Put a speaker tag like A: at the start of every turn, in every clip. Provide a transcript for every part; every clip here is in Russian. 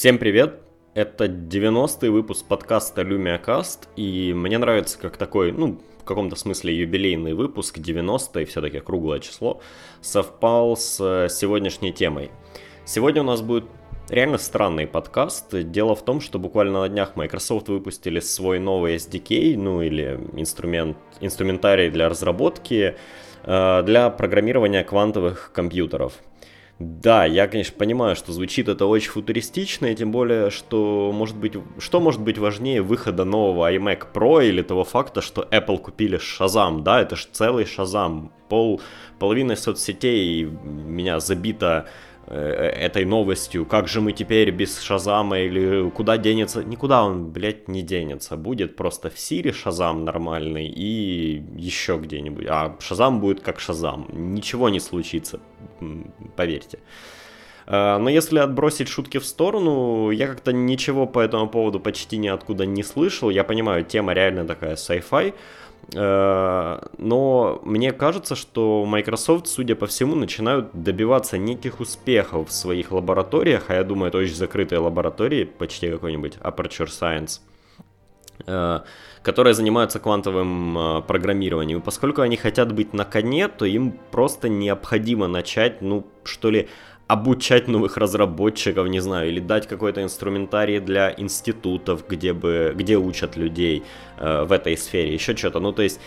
A: Всем привет! Это 90-й выпуск подкаста LumiaCast, и мне нравится как такой, ну, в каком-то смысле юбилейный выпуск, 90-й, все-таки круглое число, совпал с э, сегодняшней темой. Сегодня у нас будет реально странный подкаст. Дело в том, что буквально на днях Microsoft выпустили свой новый SDK, ну или инструмент, инструментарий для разработки, э, для программирования квантовых компьютеров – да, я, конечно, понимаю, что звучит это очень футуристично, и тем более, что может быть, что может быть важнее выхода нового iMac Pro или того факта, что Apple купили Shazam, да, это же целый Shazam, пол, половина соцсетей меня забита этой новостью, как же мы теперь без Шазама или куда денется, никуда он, блядь, не денется, будет просто в Сири Шазам нормальный и еще где-нибудь, а Шазам будет как Шазам, ничего не случится, поверьте. Э, но если отбросить шутки в сторону, я как-то ничего по этому поводу почти ниоткуда не слышал. Я понимаю, тема реально такая sci-fi. Э, но мне кажется, что Microsoft, судя по всему, начинают добиваться неких успехов в своих лабораториях, а я думаю, это очень закрытые лаборатории, почти какой-нибудь Aperture Science, э, которые занимаются квантовым э, программированием. И поскольку они хотят быть на коне, то им просто необходимо начать, ну, что ли, обучать новых разработчиков, не знаю, или дать какой-то инструментарий для институтов, где, бы, где учат людей э, в этой сфере, еще что-то. Ну, то есть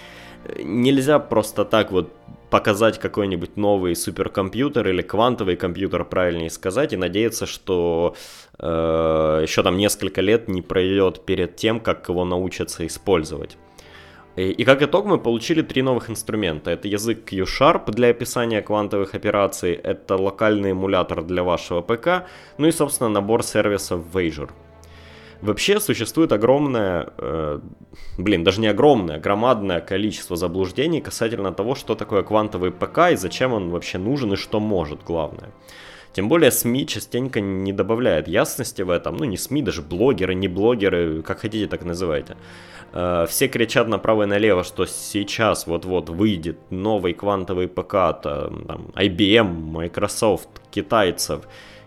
A: э, нельзя просто так вот показать какой-нибудь новый суперкомпьютер или квантовый компьютер, правильнее сказать, и надеяться, что э, еще там несколько лет не пройдет перед тем, как его научатся использовать. И, как итог мы получили три новых инструмента. Это язык Q-Sharp для описания квантовых операций, это локальный эмулятор для вашего ПК, ну и, собственно, набор сервисов Azure. Вообще существует огромное, э, блин, даже не огромное, громадное количество заблуждений касательно того, что такое квантовый ПК и зачем он вообще нужен и что может, главное. Тем более СМИ частенько не добавляют ясности в этом. Ну, не СМИ, даже блогеры, не блогеры, как хотите, так называйте. Э, все кричат направо и налево, что сейчас вот-вот выйдет новый квантовый ПК, там, IBM, Microsoft, китайцев,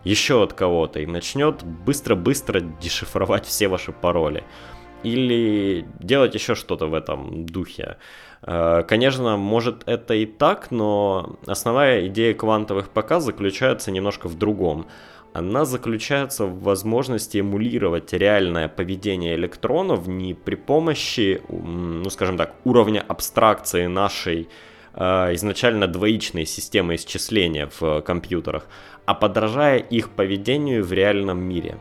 A: еще от кого-то, и начнет быстро-быстро дешифровать все ваши пароли. Или делать еще что-то в этом духе. Э, конечно, может это и так, но основная идея квантовых ПК заключается немножко в другом. Она заключается в возможности эмулировать реальное поведение электронов не при помощи, ну скажем так, уровня абстракции нашей изначально двоичной системы исчисления в компьютерах, а подражая их поведению в реальном мире.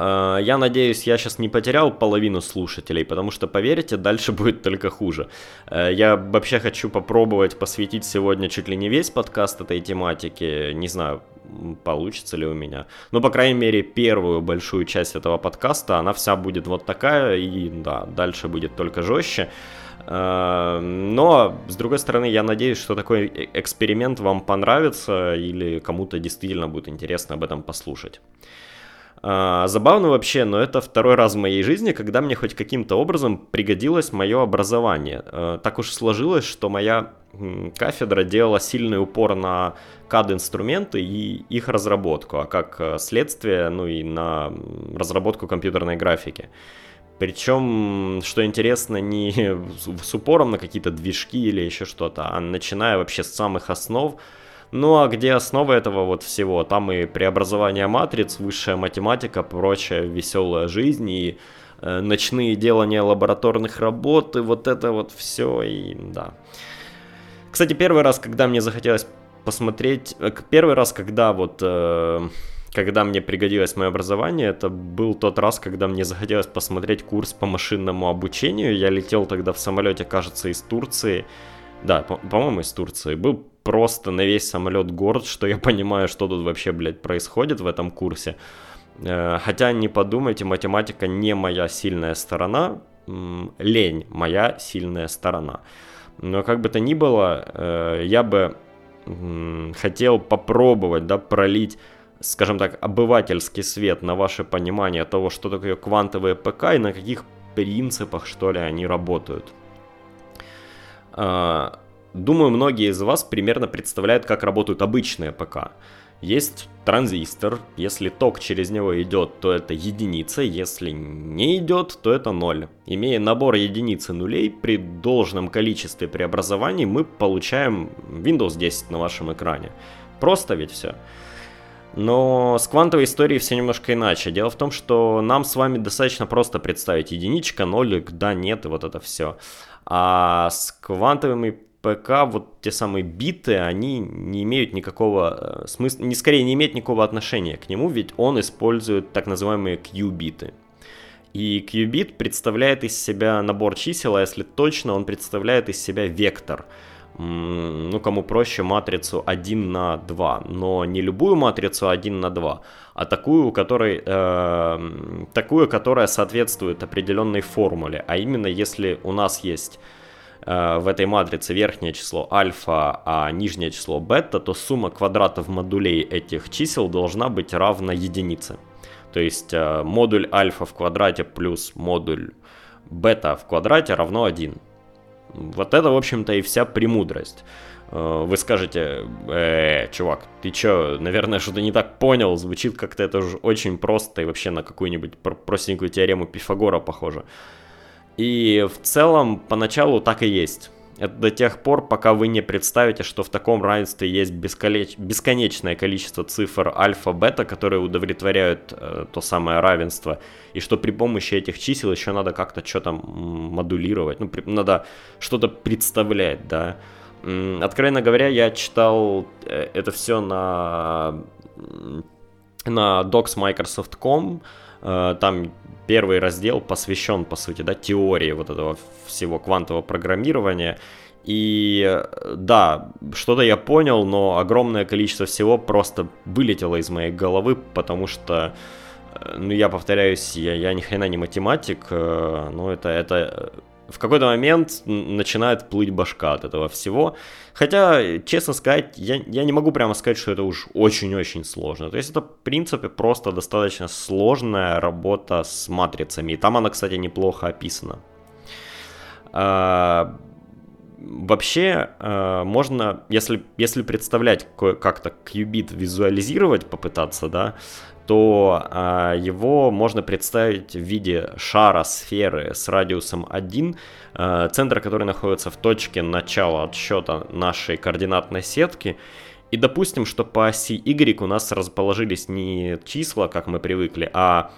A: А, я надеюсь, я сейчас не потерял половину слушателей, потому что, поверьте, дальше будет только хуже. Э, я вообще хочу попробовать посвятить сегодня чуть ли не весь подкаст этой тематике. Не знаю, получится ли у меня. Но, по крайней мере, первую большую часть этого подкаста, она вся будет вот такая, и да, дальше будет только жестче. Э, но, с другой стороны, я надеюсь, что такой э, эксперимент вам понравится или кому-то действительно будет интересно об этом послушать. А, забавно вообще, но это второй раз в моей жизни, когда мне хоть каким-то образом пригодилось мое образование. Так уж сложилось, что моя кафедра делала сильный упор на CAD-инструменты и их разработку, а как э, следствие, ну и на разработку компьютерной графики. Причем, что интересно, не с упором на какие-то движки или еще что-то, а начиная вообще с самых основ, ну а где основа этого вот всего? Там и преобразование матриц, высшая математика, прочая веселая жизнь и э, ночные делания лабораторных работ, и вот это вот все, и да. Кстати, первый раз, когда мне захотелось посмотреть, э, первый раз, когда вот... Э, когда мне пригодилось мое образование, это был тот раз, когда мне захотелось посмотреть курс по машинному обучению. Я летел тогда в самолете, кажется, из Турции. Да, по-моему, из Турции. Был просто на весь самолет горд, что я понимаю, что тут вообще, блядь, происходит в этом курсе. Э, хотя не подумайте, математика не моя сильная сторона, лень моя сильная сторона. Но как бы то ни было, э, я бы хотел попробовать, да, пролить скажем так, обывательский свет на ваше понимание того, что такое квантовые ПК и на каких принципах, что ли, они работают. А, Думаю, многие из вас примерно представляют, как работают обычные ПК. есть транзистор. Если ток через него идет, то это единица. Если не идет, то это ноль. Имея набор единиц и нулей, при должном количестве преобразований мы получаем Windows 10 на вашем экране. Просто ведь все. Но с квантовой историей все немножко иначе. Дело в том, что нам с вами достаточно просто представить единичка, нолик, да, нет, и вот это все. А с квантовыми ПК вот те самые биты, они не имеют никакого э, смысла, не скорее не имеют никакого отношения к нему, ведь он использует так называемые Q-биты. И Q-бит представляет из себя набор чисел, а если точно, он представляет из себя вектор. Ну, кому проще, матрицу 1 на 2. Но не любую матрицу 1 на 2, а такую, которой, э, такую, которая соответствует определенной формуле. А именно, если у нас есть Э, в этой матрице верхнее число альфа, а нижнее число бета, то сумма квадратов модулей этих чисел должна быть равна единице. То есть э, модуль альфа в квадрате плюс модуль бета в квадрате равно 1. Вот это, в общем-то, и вся премудрость. Э, вы скажете, э, чувак, ты чё, наверное, что-то не так понял, звучит как-то это уже очень просто и вообще на какую-нибудь простенькую теорему Пифагора похоже. И в целом поначалу так и есть. Это до тех пор, пока вы не представите, что в таком равенстве есть бесконечное количество цифр альфа-бета, которые удовлетворяют э, то самое равенство, и что при помощи этих чисел еще надо как-то что-то модулировать, ну, при... надо что-то представлять, да. Откровенно говоря, я читал э, это все на, на docs.microsoft.com, э, там первый раздел посвящен, по сути, да, теории вот этого всего квантового программирования. И да, что-то я понял, но огромное количество всего просто вылетело из моей головы, потому что, э, ну, я повторяюсь, я, я ни хрена не математик, э, но это, это в какой-то момент начинает плыть башка от этого всего. Хотя, честно сказать, я, я не могу прямо сказать, что это уж очень-очень сложно. То есть это, в принципе, просто достаточно сложная работа с матрицами. И там она, кстати, неплохо описана. А, вообще, а, можно, если, если представлять как-то qubit визуализировать, попытаться, да, то а, его можно представить в виде шара сферы с радиусом 1, а, центр который находится в точке начала отсчета нашей координатной сетки. И допустим, что по оси Y у нас расположились не числа, как мы привыкли, а,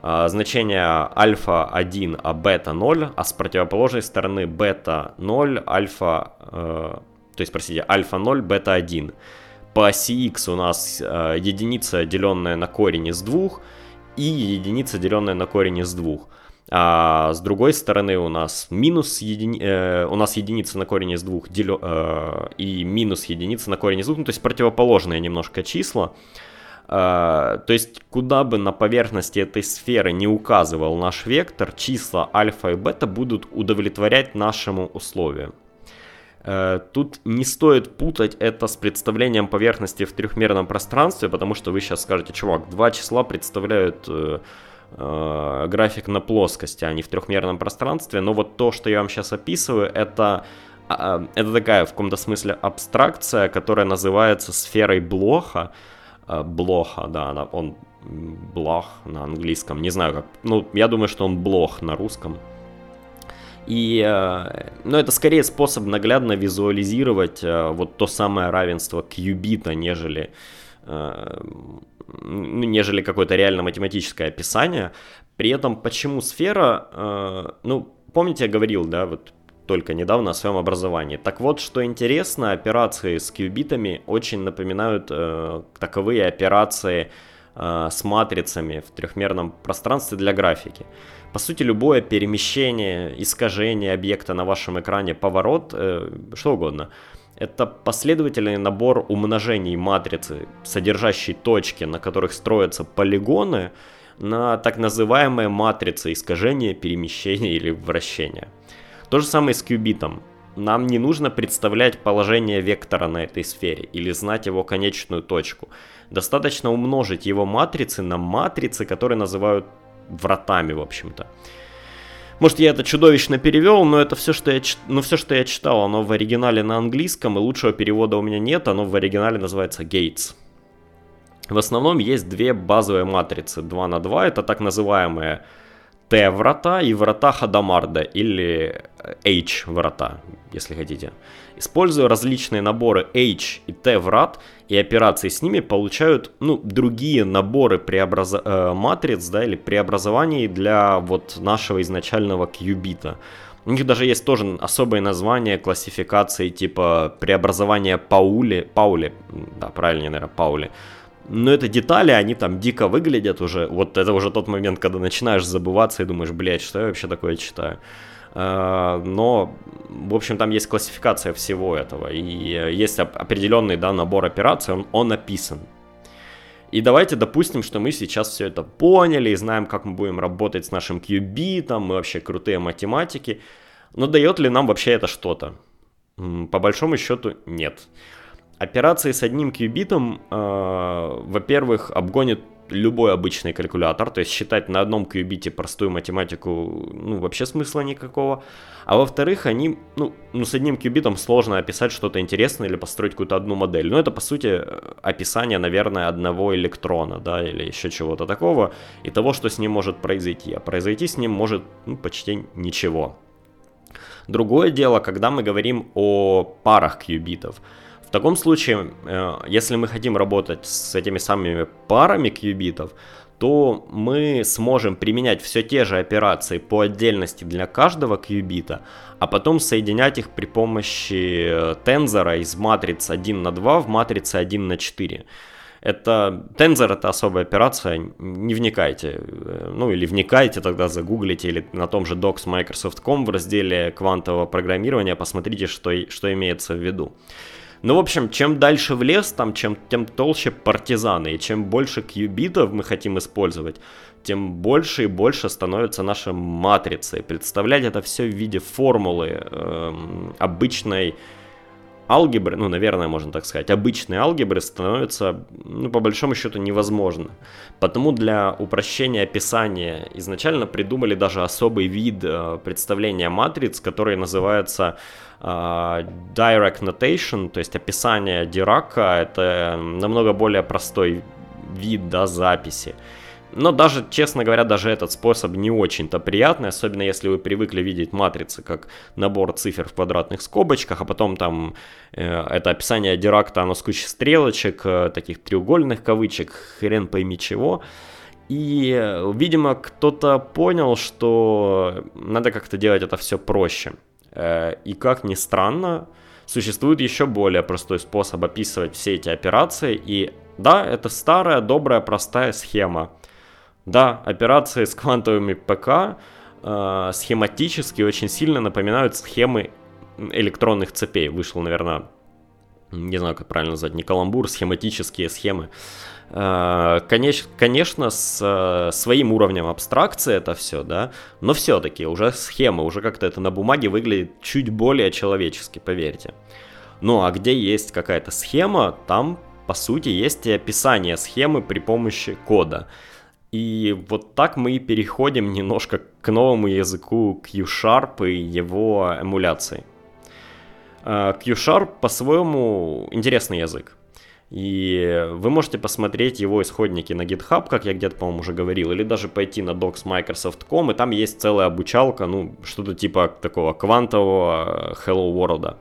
A: а значение альфа 1, а бета 0, а с противоположной стороны бета 0, альфа, э, то есть, простите, альфа 0, бета 1 по оси x у нас э, единица, деленная на корень из двух, и единица, деленная на корень из двух. А с другой стороны у нас минус едини... э, у нас единица на корень из двух делё... э, и минус единица на корень из двух, ну, то есть противоположные немножко числа. Э, то есть куда бы на поверхности этой сферы не указывал наш вектор, числа альфа и бета будут удовлетворять нашему условию. Э, тут не стоит путать это с представлением поверхности в трехмерном пространстве, потому что вы сейчас скажете, чувак, два числа представляют э, э, график на плоскости, а не в трехмерном пространстве. Но вот то, что я вам сейчас описываю, это, э, это такая в каком-то смысле абстракция, которая называется сферой Блоха. Блоха, да, она, он Блох на английском, не знаю как, ну, я думаю, что он Блох на русском. И, э, ну, это скорее способ наглядно визуализировать э, вот то самое равенство кьюбита, нежели, э, ну, нежели какое-то реально математическое описание. При этом, почему сфера, ну, помните, я говорил, да, вот только недавно о своем образовании. Так вот, что интересно, операции с кьюбитами очень напоминают э, таковые операции э, с матрицами в трехмерном пространстве для графики. По сути, любое перемещение, искажение объекта на вашем экране, поворот, э, что угодно, это последовательный набор умножений матрицы, содержащей точки, на которых строятся полигоны, на так называемые матрицы искажения, перемещения или вращения. То же самое с кубитом. Нам не нужно представлять положение вектора на этой сфере или знать его конечную точку. Достаточно умножить его матрицы на матрицы, которые называют вратами, в общем-то. Может, я это чудовищно перевел, но это все, что я, ну, все, что я читал, оно в оригинале на английском, и лучшего перевода у меня нет, оно в оригинале называется Gates. В основном есть две базовые матрицы 2 на 2, это так называемые Т-врата и врата Хадамарда, или H-врата, если хотите. Используя различные наборы H и T-врат и операции с ними, получают ну, другие наборы преобраз... э, матриц да, или преобразований для вот нашего изначального кьюбита. У них даже есть тоже особые названия, классификации типа преобразования Паули, Паули, да, правильнее, наверное, Паули, но это детали, они там дико выглядят уже. Вот это уже тот момент, когда начинаешь забываться и думаешь, блядь, что я вообще такое читаю. А, но, в общем, там есть классификация всего этого. И есть определенный да, набор операций, он, он описан. И давайте допустим, что мы сейчас все это поняли и знаем, как мы будем работать с нашим кьюбитом, мы вообще крутые математики. Но дает ли нам вообще это что-то? По большому счету, нет. Операции с одним кьюбитом, э, во-первых, обгонит любой обычный калькулятор, то есть считать на одном кьюбите простую математику, ну, вообще смысла никакого. А во-вторых, они, ну, ну, с одним кьюбитом сложно описать что-то интересное или построить какую-то одну модель. Ну, это, по сути, описание, наверное, одного электрона, да, или еще чего-то такого, и того, что с ним может произойти. А произойти с ним может, ну, почти ничего. Другое дело, когда мы говорим о парах кьюбитов – таком случае, э, если мы хотим работать с этими самыми парами кьюбитов, то мы сможем применять все те же операции по отдельности для каждого кьюбита, а потом соединять их при помощи э, тензора из матриц 1 на 2 в матрице 1 на 4. Это тензор это особая операция, не вникайте, э, ну или вникайте, тогда загуглите или на том же docs Microsoft.com в разделе квантового программирования посмотрите, что, что имеется в виду. Ну, в общем, чем дальше в лес, там, чем, тем толще партизаны, и чем больше кьюбитов мы хотим использовать, тем больше и больше становится наша матрица. И представлять это все в виде формулы э, обычной алгебры, ну, наверное, можно так сказать, обычной алгебры становится, ну, по большому счету, невозможно. Потому для упрощения описания изначально придумали даже особый вид э, представления матриц, который называется Uh, direct notation, то есть описание Дирака, это намного более простой вид да, записи. Но даже, честно говоря, даже этот способ не очень-то приятный, особенно если вы привыкли видеть матрицы как набор цифр в квадратных скобочках, а потом там э, это описание Диракта, оно с кучей стрелочек, э, таких треугольных кавычек, хрен пойми чего. И, э, видимо, кто-то понял, что надо как-то делать это все проще. Э, и как ни странно, существует еще более простой способ описывать все эти операции. И да, это старая, добрая, простая схема. Да, операции с квантовыми ПК э, схематически очень сильно напоминают схемы электронных цепей. Вышел, наверное, не знаю, как правильно назвать, не каламбур, схематические схемы. Э, конечно, с э, своим уровнем абстракции это все, да, но все-таки уже схема, уже как-то это на бумаге выглядит чуть более человечески, поверьте. Ну а где есть какая-то схема, там, по сути, есть и описание схемы при помощи кода. И вот так мы переходим немножко к новому языку Q-Sharp и его эмуляции. Э, Q-Sharp по-своему интересный язык. И вы можете посмотреть его исходники на GitHub, как я где-то, по-моему, уже говорил, или даже пойти на docs Microsoft.com, и там есть целая обучалка, ну, что-то типа такого квантового Hello World.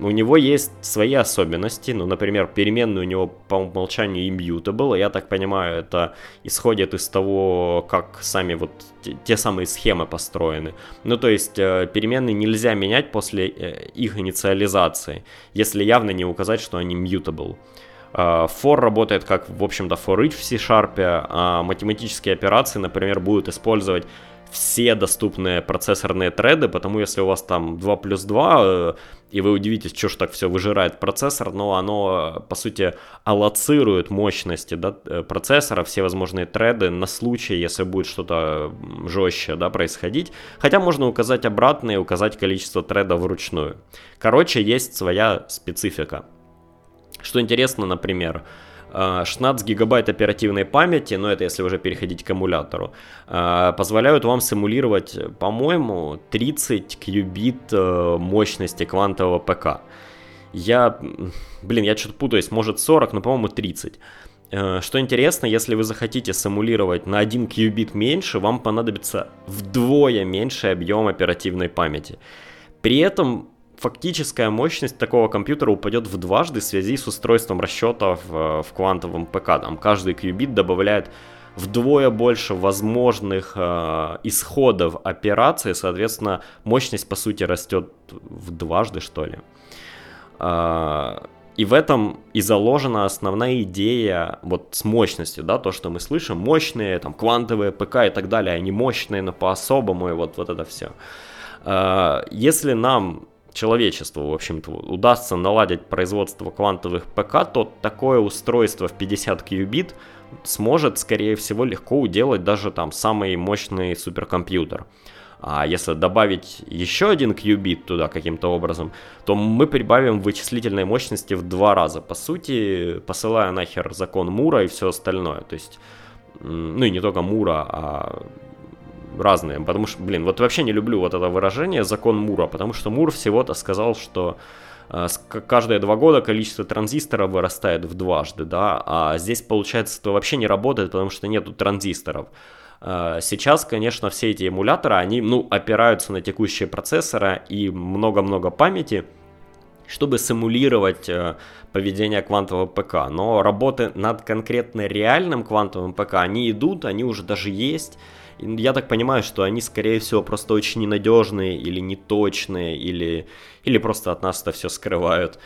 A: У него есть свои особенности, ну, например, переменные у него по умолчанию immutable, я так понимаю, это исходит из того, как сами вот те, те самые схемы построены. Ну, то есть э, переменные нельзя менять после э, их инициализации, если явно не указать, что они mutable. Uh, for работает как, в общем-то, for each в C-Sharp, а математические операции, например, будут использовать все доступные процессорные треды, потому если у вас там 2 плюс 2, э, и вы удивитесь, что ж так все выжирает процессор, но оно, по сути, аллоцирует мощности да, э, процессора, все возможные треды на случай, если будет что-то жестче да, происходить. Хотя можно указать обратно и указать количество тредов вручную. Короче, есть своя специфика. Что интересно, например, 16 а, гигабайт оперативной памяти, но это если уже переходить к эмулятору, а, позволяют вам симулировать, по-моему, 30 кьюбит э, мощности квантового ПК. Я, блин, я что-то путаюсь, может 40, но, по-моему, 30. Э, что интересно, если вы захотите симулировать на 1 кьюбит меньше, вам понадобится вдвое меньше объем оперативной памяти. При этом фактическая мощность такого компьютера упадет в дважды в связи с устройством расчетов в, в квантовом ПК. Там каждый кьюбит добавляет вдвое больше возможных э, исходов операции, соответственно, мощность по сути растет в дважды, что ли. Э, и в этом и заложена основная идея вот с мощностью, да, то, что мы слышим, мощные, там, квантовые ПК и так далее, они мощные, но по-особому, и вот, вот это все. Э, если нам человечеству, в общем-то, удастся наладить производство квантовых ПК, то такое устройство в 50 кьюбит сможет, скорее всего, легко уделать даже там самый мощный суперкомпьютер. А если добавить еще один кьюбит туда каким-то образом, то мы прибавим вычислительной мощности в два раза. По сути, посылая нахер закон Мура и все остальное. То есть, ну и не только Мура, а разные. Потому что, блин, вот вообще не люблю вот это выражение закон Мура, потому что Мур всего-то сказал, что э, каждые два года количество транзисторов вырастает в дважды, да, а здесь, получается, это вообще не работает, потому что нету транзисторов. Э, сейчас, конечно, все эти эмуляторы, они, ну, опираются на текущие процессоры и много-много памяти, чтобы симулировать э, поведение квантового ПК. Но работы над конкретно реальным квантовым ПК, они идут, они уже даже есть, я так понимаю, что они, скорее всего, просто очень ненадежные или неточные, или, или просто от нас это все скрывают.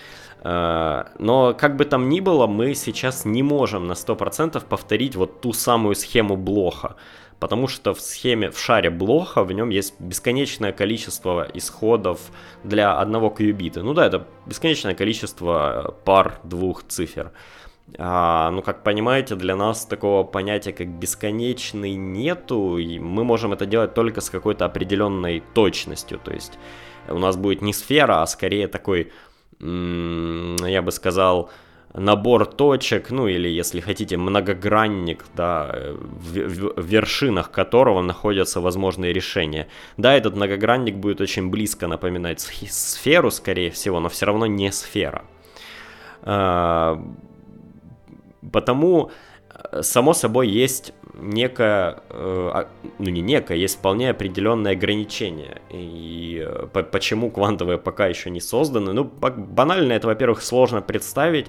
A: Э, но как бы там ни было, мы сейчас не можем на 100% повторить вот ту самую схему Блоха. Потому что в схеме, в шаре Блоха, в нем есть бесконечное количество исходов для одного кьюбита. Ну да, это бесконечное количество пар двух цифр. А, ну, как понимаете, для нас такого понятия, как бесконечный, нету, и мы можем это делать только с какой-то определенной точностью. То есть у нас будет не сфера, а скорее такой, я бы сказал, набор точек, ну или, если хотите, многогранник, да, в, в вершинах которого находятся возможные решения. Да, этот многогранник будет очень близко напоминать сферу, скорее всего, но все равно не сфера. Потому, э, само собой, есть некое, э, а, ну не некое, есть вполне определенное ограничение. И э, почему квантовые пока еще не созданы? Ну, банально это, во-первых, сложно представить.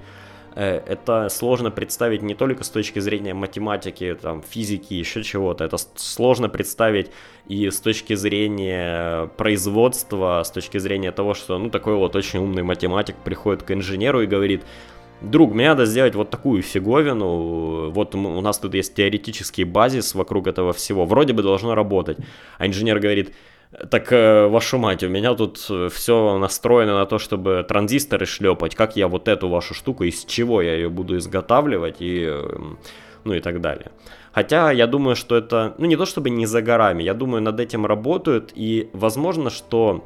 A: Это сложно представить не только с точки зрения математики, там, физики, еще чего-то. Это сложно представить и с точки зрения производства, с точки зрения того, что, ну, такой вот очень умный математик приходит к инженеру и говорит, друг, мне надо сделать вот такую фиговину, вот у нас тут есть теоретический базис вокруг этого всего, вроде бы должно работать. А инженер говорит, так, э, вашу мать, у меня тут все настроено на то, чтобы транзисторы шлепать, как я вот эту вашу штуку, из чего я ее буду изготавливать и, эм, ну и так далее. Хотя я думаю, что это, ну не то чтобы не за горами, я думаю, над этим работают, и возможно, что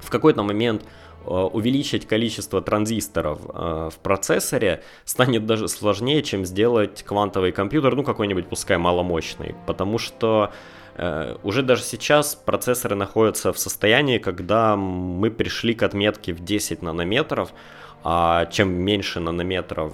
A: в какой-то момент Э, увеличить количество транзисторов э, в процессоре станет даже сложнее, чем сделать квантовый компьютер, ну какой-нибудь пускай маломощный, потому что э, уже даже сейчас процессоры находятся в состоянии, когда мы пришли к отметке в 10 нанометров, а чем меньше нанометров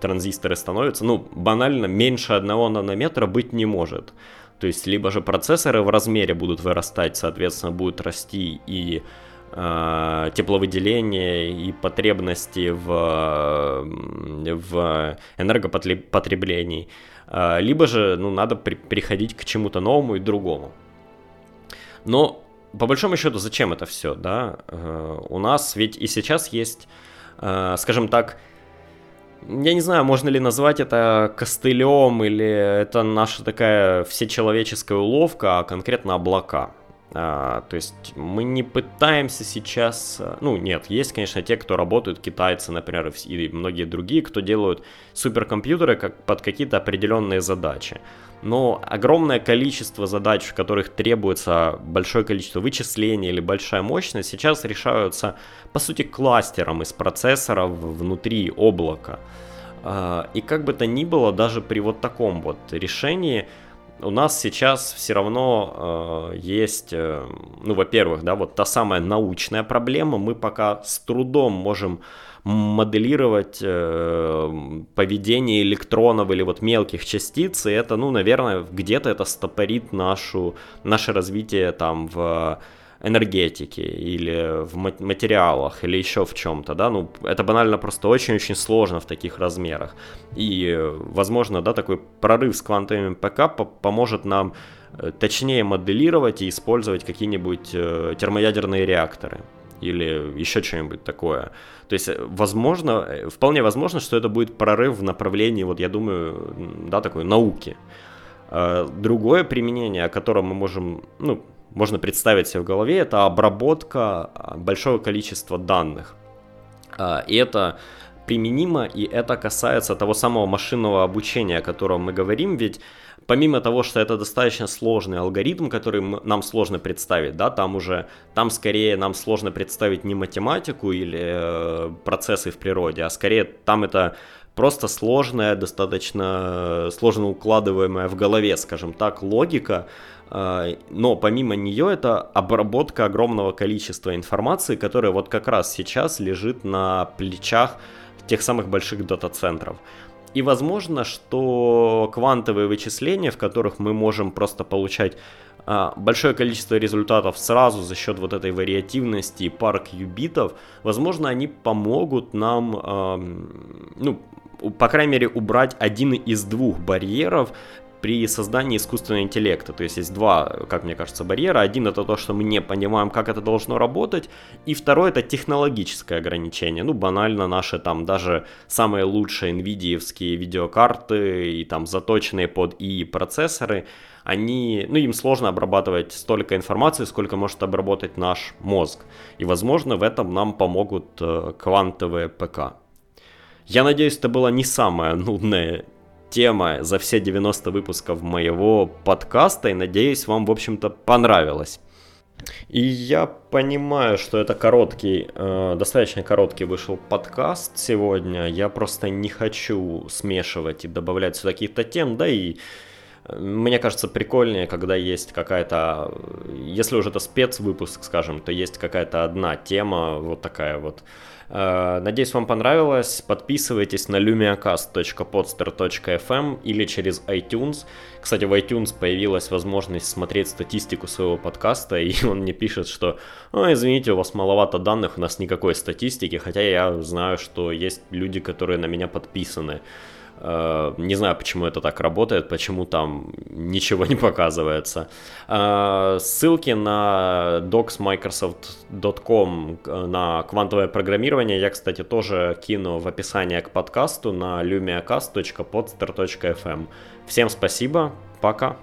A: транзисторы становятся, ну банально меньше одного нанометра быть не может. То есть либо же процессоры в размере будут вырастать, соответственно, будет расти и э, тепловыделение и потребности в, в энергопотреблении. Э, либо же ну, надо при, приходить к чему-то новому и другому. Но по большому счету, зачем это все, да? Э, у нас ведь и сейчас есть, э, скажем так, я не знаю, можно ли назвать это костылем или это наша такая всечеловеческая уловка, а конкретно облака. А, то есть мы не пытаемся сейчас, э, ну нет, есть, конечно, те, кто работают, китайцы, например, и многие другие, кто делают суперкомпьютеры как под какие-то определенные задачи. Но огромное количество задач, в которых требуется большое количество вычислений или большая мощность, сейчас решаются, по сути, кластером из процессоров внутри облака. А, и как бы то ни было, даже при вот таком вот решении, у нас сейчас все равно э, есть, э, ну, во-первых, да, вот та самая научная проблема, мы пока с трудом можем моделировать э, поведение электронов или вот мелких частиц, и это, ну, наверное, где-то это стопорит нашу, наше развитие там в энергетике или в материалах или еще в чем-то, да, ну, это банально просто очень-очень сложно в таких размерах. И, возможно, да, такой прорыв с квантовыми ПК поможет нам э, точнее моделировать и использовать какие-нибудь э, термоядерные реакторы или еще что-нибудь такое. То есть, э, возможно, вполне возможно, что это будет прорыв в направлении, вот я думаю, да, такой науки. Другое применение, о котором мы можем, ну, можно представить себе в голове, это обработка а, большого количества данных. А, и это применимо, и это касается того самого машинного обучения, о котором мы говорим, ведь помимо того, что это достаточно сложный алгоритм, который нам сложно представить, да, там уже, там скорее нам сложно представить не математику или э, процессы в природе, а скорее там это просто сложная, достаточно сложно укладываемая в голове, скажем так, логика, но помимо нее это обработка огромного количества информации, которая вот как раз сейчас лежит на плечах тех самых больших дата-центров. И возможно, что квантовые вычисления, в которых мы можем просто получать а, большое количество результатов сразу за счет вот этой вариативности и пар кьюбитов, возможно, они помогут нам, ну, по крайней мере, убрать один из двух барьеров, при создании искусственного интеллекта. То есть есть два, как мне кажется, барьера. Один это то, что мы не понимаем, как это должно работать. И второй это технологическое ограничение. Ну, банально наши там даже самые лучшие NVIDIA видеокарты и там заточенные под и процессоры, они, ну, им сложно обрабатывать столько информации, сколько может обработать наш мозг. И, возможно, в этом нам помогут э, квантовые ПК. Я надеюсь, это была не самая нудная тема за все 90 выпусков моего подкаста, и надеюсь, вам, в общем-то, понравилось. И я понимаю, что это короткий, э, достаточно короткий вышел подкаст сегодня. Я просто не хочу смешивать и добавлять сюда каких-то тем, да и мне кажется прикольнее, когда есть какая-то, если уже это спецвыпуск, скажем, то есть какая-то одна тема, вот такая вот Э, надеюсь, вам понравилось. Подписывайтесь на lumiacast.podster.fm или через iTunes. Кстати, в iTunes появилась возможность смотреть статистику своего подкаста, и он мне пишет, что «О, извините, у вас маловато данных, у нас никакой статистики», хотя я знаю, что есть люди, которые на меня подписаны. Э, не знаю, почему это так работает, почему там ничего не показывается. Э, ссылки на docsmicrosoft.com э, на квантовое программирование я, кстати, тоже кину в описание к подкасту на lumiacast.podster.fm. Всем спасибо, пока.